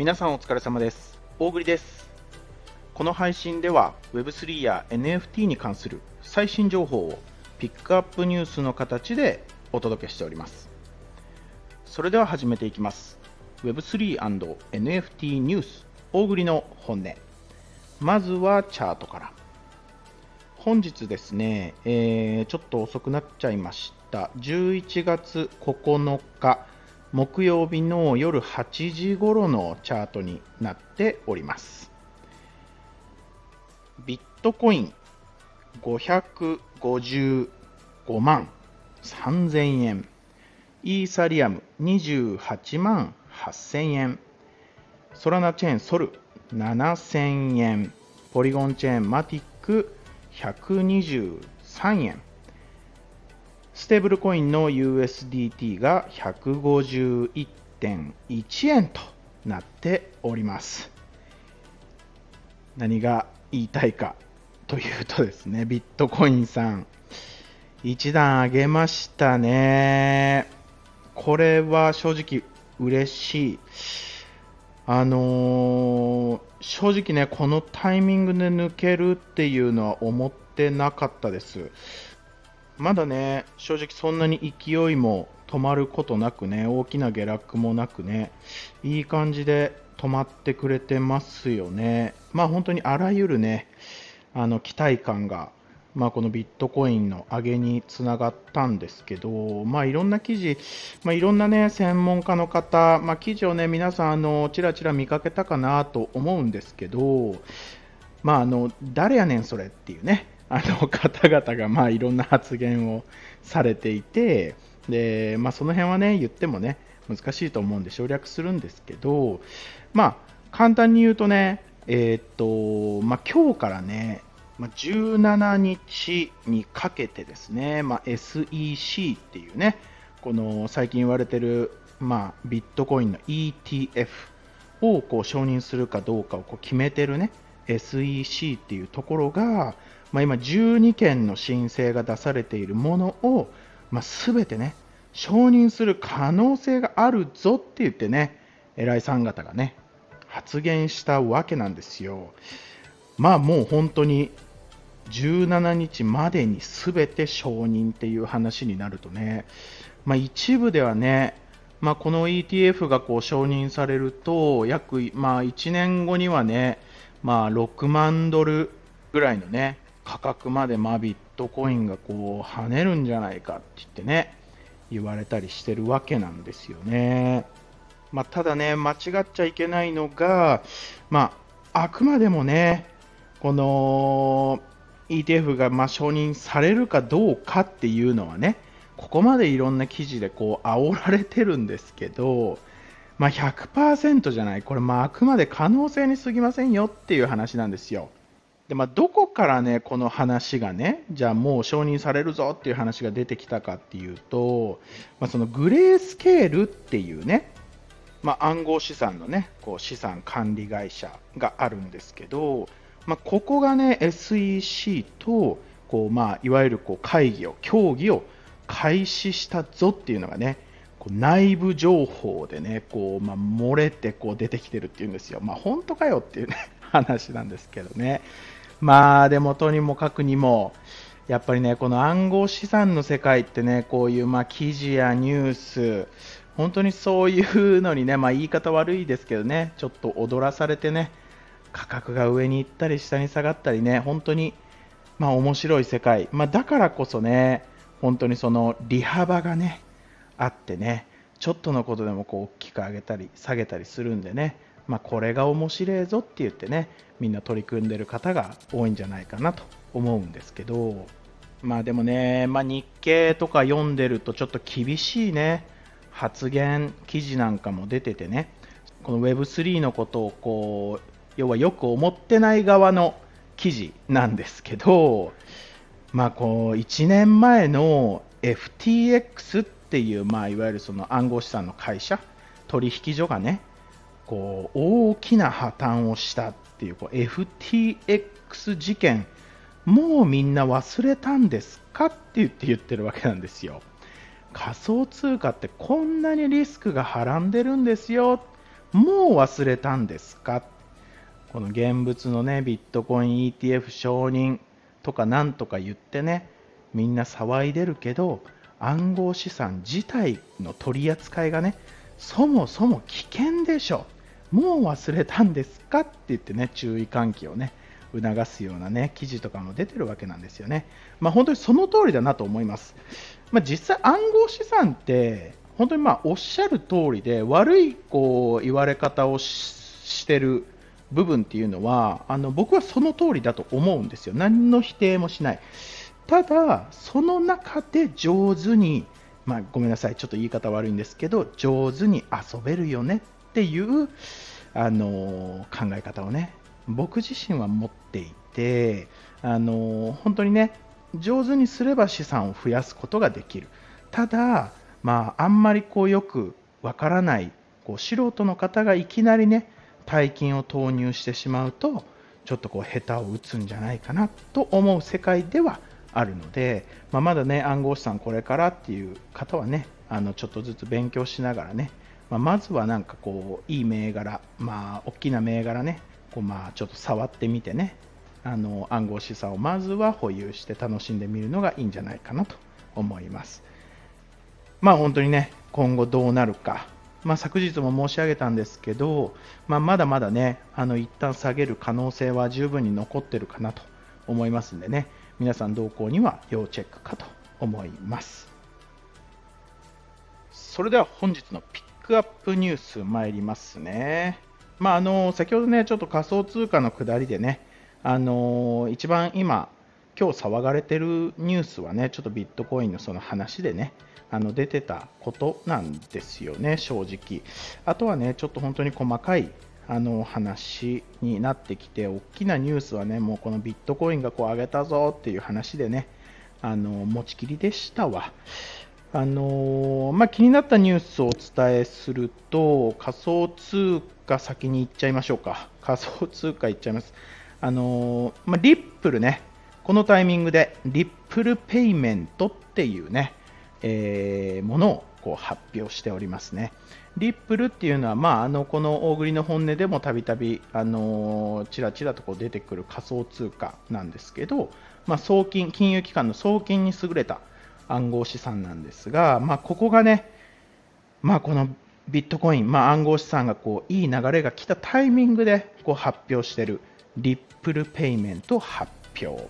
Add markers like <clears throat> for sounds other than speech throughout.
皆さんお疲れ様です。大栗です。この配信では Web3 や NFT に関する最新情報をピックアップニュースの形でお届けしております。それでは始めていきます。Web3&NFT ニュース大栗の本音。まずはチャートから。本日ですね、えー、ちょっと遅くなっちゃいました。11月9日木曜日の夜8時頃のチャートになっております。ビットコイン555万3000円。イーサリアム28万8000円。ソラナチェーンソル7000円。ポリゴンチェーンマティック123円。ステーブルコインの USDT が151.1円となっております。何が言いたいかというとですね、ビットコインさん、一段上げましたね。これは正直嬉しい。あのー、正直ね、このタイミングで抜けるっていうのは思ってなかったです。まだね、正直そんなに勢いも止まることなくね、大きな下落もなくね、いい感じで止まってくれてますよね。まあ本当にあらゆるね、あの期待感が、まあ、このビットコインの上げにつながったんですけど、まあ、いろんな記事、まあ、いろんなね、専門家の方、まあ、記事をね、皆さん、あの、ちらちら見かけたかなと思うんですけど、まあ、あの、誰やねんそれっていうね、あの方々がまあいろんな発言をされていてで、まあ、その辺はね言ってもね難しいと思うんで省略するんですけど、まあ、簡単に言うとね、えー、っとまあ、今日からね、まあ、17日にかけてですね、まあ、SEC っていうねこの最近言われてる、まあ、ビットコインの ETF をこう承認するかどうかをこう決めてるね SEC っていうところが、まあ、今12件の申請が出されているものを、まあ、全てね承認する可能性があるぞって言ってね偉いさん方がね発言したわけなんですよ。まあもう本当に17日までに全て承認っていう話になるとね、まあ、一部ではね、まあ、この ETF がこう承認されると約、まあ、1年後にはね、まあ、6万ドルぐらいのね価格までまビットコインがこう跳ねるんじゃないかって言ってね言われたりしてるわけなんですよね。まあ、ただね、間違っちゃいけないのが、まあ、あくまでもね、この ETF がま承認されるかどうかっていうのはね、ここまでいろんな記事でこう煽られてるんですけど、まあ、100%じゃない、これまああくまで可能性に過ぎませんよっていう話なんですよ。でまあ、どこからね、この話がね、じゃあもう承認されるぞっていう話が出てきたかっていうと、まあ、そのグレースケールっていうね、まあ、暗号資産のね、こう資産管理会社があるんですけど、まあ、ここがね、SEC と、こうまあ、いわゆるこう会議を、協議を開始したぞっていうのがね、こう内部情報でね、こうまあ、漏れてこう出てきてるっていうんですよ。まあ、本当かよっていうね、話なんですけどね。まあでもとにもかくにもやっぱりねこの暗号資産の世界ってねこういうまあ記事やニュース本当にそういうのにねまあ言い方悪いですけどねちょっと踊らされてね価格が上に行ったり下に下がったりね本当にまあ面白い世界、まあ、だからこそね本当にその利幅がねあってねちょっとのことでもこう大きく上げたり下げたりするんでねまあ、これが面白いぞって言ってねみんな取り組んでる方が多いんじゃないかなと思うんですけどまあでもね、まあ、日経とか読んでるとちょっと厳しいね発言記事なんかも出ててねこの Web3 のことをこう要はよく思ってない側の記事なんですけどまあこう1年前の FTX っていう、まあ、いわゆるその暗号資産の会社取引所がねこう大きな破綻をしたっていうこう FTX 事件もうみんな忘れたんですかって言って言ってるわけなんですよ。仮想通貨ってこんなにリスクがはらんでるんですよ。もう忘れたんですか。この現物のね、ビットコイン ETF 承認とかなんとか言ってね、みんな騒いでるけど、暗号資産自体の取り扱いがね、そもそも危険でしょ。もう忘れたんですかって言ってね、注意喚起をね、促すようなね、記事とかも出てるわけなんですよね。まあ、本当にその通りだなと思います。まあ、実際暗号資産って本当にまあおっしゃる通りで悪いこう言われ方をしてる部分っていうのはあの僕はその通りだと思うんですよ。何の否定もしない。ただ、その中で上手に、まあ、ごめんなさい、ちょっと言い方悪いんですけど、上手に遊べるよねっていうあの考え方をね、僕自身は持っていて、あの本当にね、上手にすれば資産を増やすことができる。ただ、まあ、あんまりこうよくわからないこう素人の方がいきなりね大金を投入してしまうとちょっとこう下手を打つんじゃないかなと思う世界ではあるので、まあ、まだね暗号資産これからっていう方はねあのちょっとずつ勉強しながらね、まあ、まずはなんかこういい銘柄、まあ、大きな銘柄ねこうまあちょっと触ってみてねあの暗号資産をまずは保有して楽しんでみるのがいいんじゃないかなと思います。まあ本当にね、今後どうなるか、まあ、昨日も申し上げたんですけど、まあ、まだまだね、あの一旦下げる可能性は十分に残ってるかなと思いますんでね、皆さん動向には要チェックかと思います。それでは本日のピッックアップニュース参りますね。まあ、あの先ほどね、ちょっと仮想通貨の下りでね、あの一番今、今日騒がれてるニュースはね、ちょっとビットコインのその話でね、あの出てたことなんですよね、正直。あとはね、ちょっと本当に細かいあの話になってきて、大きなニュースはね、もうこのビットコインがこう上げたぞっていう話でね、あの持ちきりでしたわ。あのまあ、気になったニュースをお伝えすると、仮想通貨先に行っちゃいましょうか。仮想通貨行っちゃいます。あのまあ、リップルね、このタイミングでリップルペイメントっていうね、えー、ものをこう発表しておりますね。リップルっていうのは、まあ、あのこの大栗の本音でもたびたびちらちらとこう出てくる仮想通貨なんですけど、まあ、送金金融機関の送金に優れた暗号資産なんですが、まあ、ここがね、まあ、このビットコイン、まあ、暗号資産がこういい流れが来たタイミングでこう発表しているリップルペイメント発表、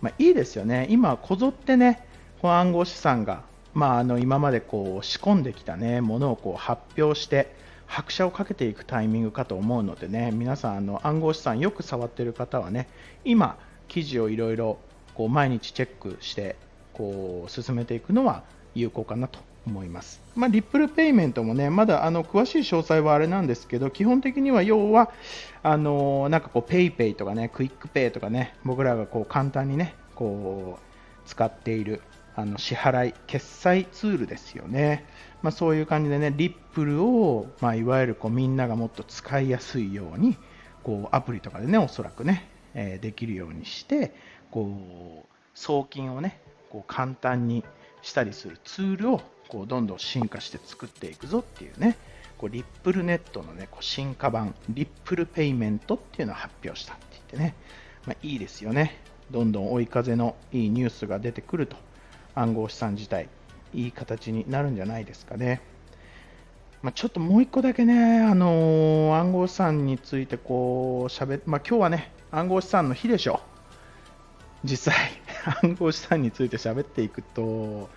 まあ、いいですよね、今こぞってねこの暗号資産がまあ、あの今までこう仕込んできた、ね、ものをこう発表して拍車をかけていくタイミングかと思うのでね皆さんあの暗号資産よく触っている方はね今、記事をいろいろ毎日チェックしてこう進めていくのは有効かなと思います。まあ、リップルペイメントもね、まだあの詳しい詳細はあれなんですけど、基本的には要は、あのなんかこう、ペイペイとかね、クイックペイとかね、僕らがこう簡単にね、こう使っているあの支払い、決済ツールですよね。まあ、そういう感じでね、リップルを、まあ、いわゆるこうみんながもっと使いやすいように、こうアプリとかでね、おそらくね、えー、できるようにして、こう送金をね、こう簡単にしたりするツールをこうどんどん進化して作っていくぞっていうね、こうリップルネットのね、こう進化版、リップルペイメントっていうのを発表したって言ってね、まあ、いいですよね。どんどん追い風のいいニュースが出てくると暗号資産自体、いい形になるんじゃないですかね。まあ、ちょっともう一個だけね、あのー、暗号資産についてこう喋まあ、今日はね、暗号資産の日でしょ。実際、暗号資産について喋っていくと、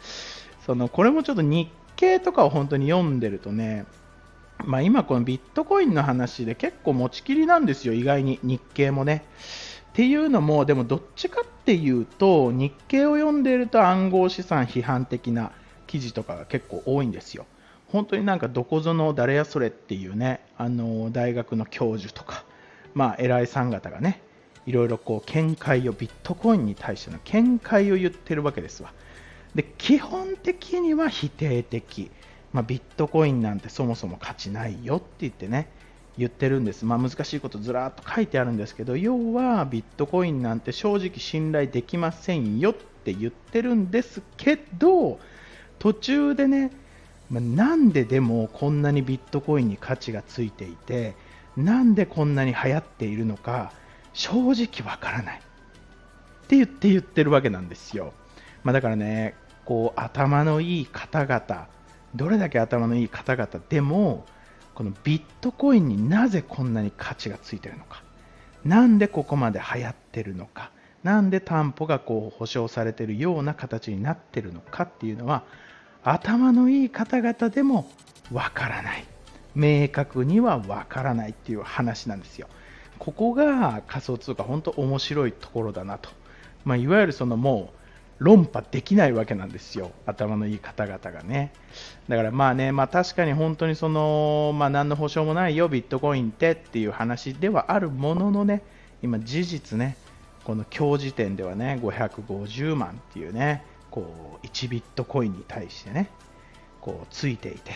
そのこれもちょっと日経とかを本当に読んでるとね、まあ、今このビットコインの話で結構持ちきりなんですよ、意外に日経もね。っていうのも、でもどっちかっていうと、日経を読んでいると暗号資産批判的な記事とかが結構多いんですよ。本当になんかどこぞの誰やそれっていうね、あの大学の教授とか、まあ、偉いさん方がね、いろいろこう見解を、ビットコインに対しての見解を言ってるわけですわ。で、基本的には否定的。まあ、ビットコインなんてそもそも価値ないよって言ってね、言ってるんです、まあ、難しいことずらっと書いてあるんですけど要はビットコインなんて正直信頼できませんよって言ってるんですけど途中でねまあ、なんででもこんなにビットコインに価値がついていてなんでこんなに流行っているのか正直わからない。って言って言ってるわけなんですよ、まあ、だからねこう頭のいい方々どれだけ頭のいい方々でもこのビットコインになぜこんなに価値がついてるのか。なんでここまで流行ってるのか。なんで担保がこう保証されてるような形になってるのかっていうのは頭のいい方々でもわからない。明確にはわからないっていう話なんですよ。ここが仮想通貨本当面白いところだなと、まあ、いわゆるそのもう論破できないわけなんですよ、頭のいい方々がね。だからまあね、まあ、確かに本当にその、まあ、何の保証もないよ、ビットコインってっていう話ではあるもののね、今、事実ね、この今日時点ではね、550万っていうね、こう1ビットコインに対してね、こうついていて、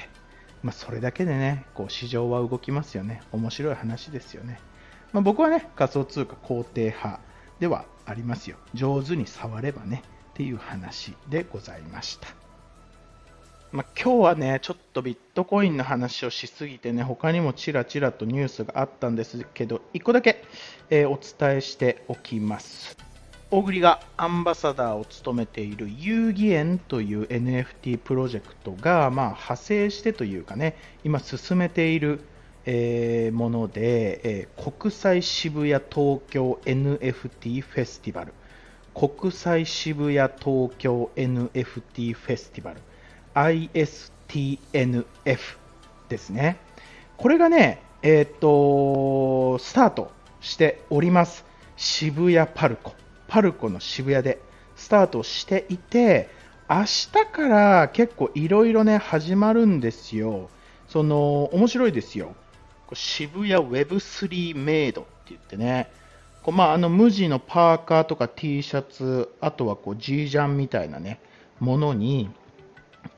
まあ、それだけでね、こう市場は動きますよね、面白い話ですよね。まあ、僕はね、仮想通貨肯定派ではありますよ。上手に触ればね。っていう話でございました。まあ、今日はね、ちょっとビットコインの話をしすぎてね、他にもちらちらとニュースがあったんですけど、1個だけ、えー、お伝えしておきます。大栗がアンバサダーを務めている遊戯園という NFT プロジェクトが、まあ、派生してというかね、今進めている、えー、もので、えー、国際渋谷東京 NFT フェスティバル国際渋谷東京 NFT フェスティバル ISTNF ですね。これがね、えっ、と、スタートしております。渋谷パルコ。パルコの渋谷でスタートしていて、明日から結構いろいろね、始まるんですよ。その、面白いですよ。渋谷 Web3 メイドって言ってね、こうまあ、あの無地のパーカーとか T シャツ、あとはこう G ジャンみたいなね、ものに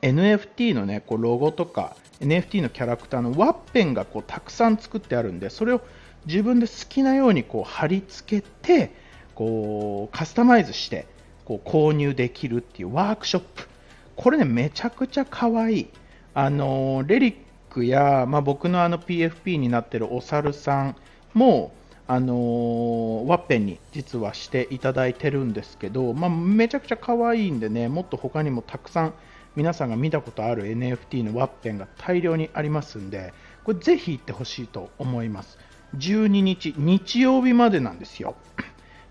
NFT のね、こうロゴとか NFT のキャラクターのワッペンがこうたくさん作ってあるんで、それを自分で好きなようにこう貼り付けて、こうカスタマイズしてこう購入できるっていうワークショップ。これね、めちゃくちゃ可愛い。あのレリックや、まあ、僕のあの PFP になってるお猿さんも、あのー、ワッペンに実はしていただいてるんですけど、まあ、めちゃくちゃ可愛いんでね、もっと他にもたくさん皆さんが見たことある NFT のワッペンが大量にありますんで、これぜひ行ってほしいと思います。12日、日曜日までなんですよ。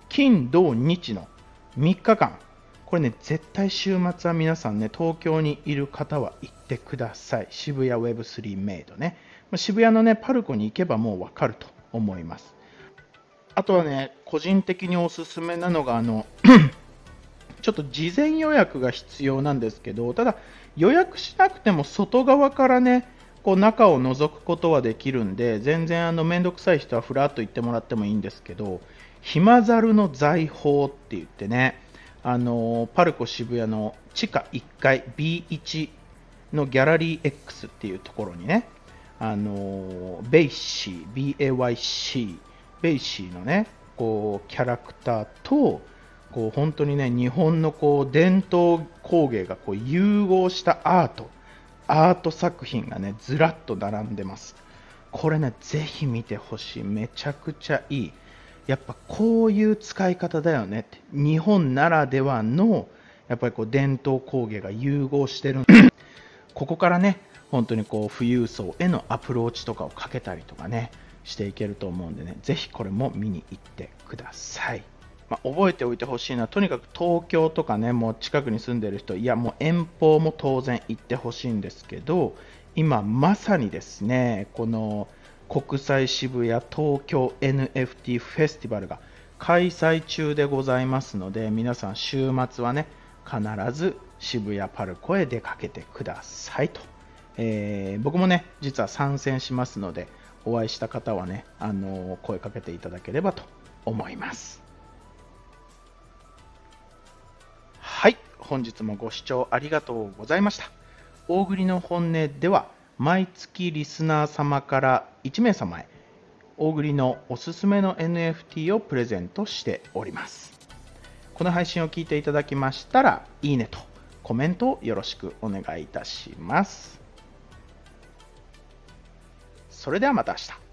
金、土、日の3日間。これね、絶対週末は皆さんね、東京にいる方は行ってください。渋谷 Web3 メイドね。渋谷のね、パルコに行けばもうわかると思います。あとはね、個人的におすすめなのが、あの <clears throat> ちょっと事前予約が必要なんですけど、ただ予約しなくても外側からね、こう中を覗くことはできるんで、全然あのめんどくさい人はふらっと行ってもらってもいいんですけど、ひまざるの財宝って言ってね、あのパルコ渋谷の地下1階 B1 のギャラリー X っていうところにね、あのベイシー、BAYC ベイシーのね、こう、キャラクターと、こう、本当にね、日本のこう、伝統工芸がこう、融合したアート、アート作品がね、ずらっと並んでます。これね、ぜひ見てほしい。めちゃくちゃいい。やっぱこういう使い方だよねって。日本ならではの、やっぱりこう伝統工芸が融合してる。ここからね、本当にこう富裕層へのアプローチとかをかけたりとかね、していけると思うんでね、ぜひこれも見に行ってください。まあ、覚えておいてほしいのは、とにかく東京とかね、もう近くに住んでる人、いや、もう遠方も当然行ってほしいんですけど、今まさにですね、この国際渋谷東京 NFT フェスティバルが開催中でございますので、皆さん週末はね、必ず渋谷パルコへ出かけてくださいと。えー、僕もね、実は参戦しますので、お会いした方はね、あの声かけていただければと思います。はい、本日もご視聴ありがとうございました。大栗の本音では、毎月リスナー様から1名様へ大栗のおすすめの NFT をプレゼントしております。この配信を聞いていただきましたらいいねとコメントをよろしくお願いいたします。それではまた明日。